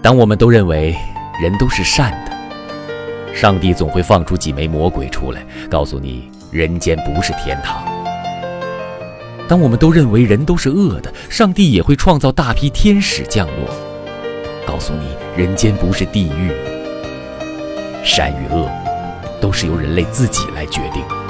当我们都认为人都是善的上帝总会放出几枚魔鬼出来告诉你人间不是天堂。当我们都认为人都是恶的上帝也会创造大批天使降落告诉你人间不是地狱善与恶都是由人类自己来决定。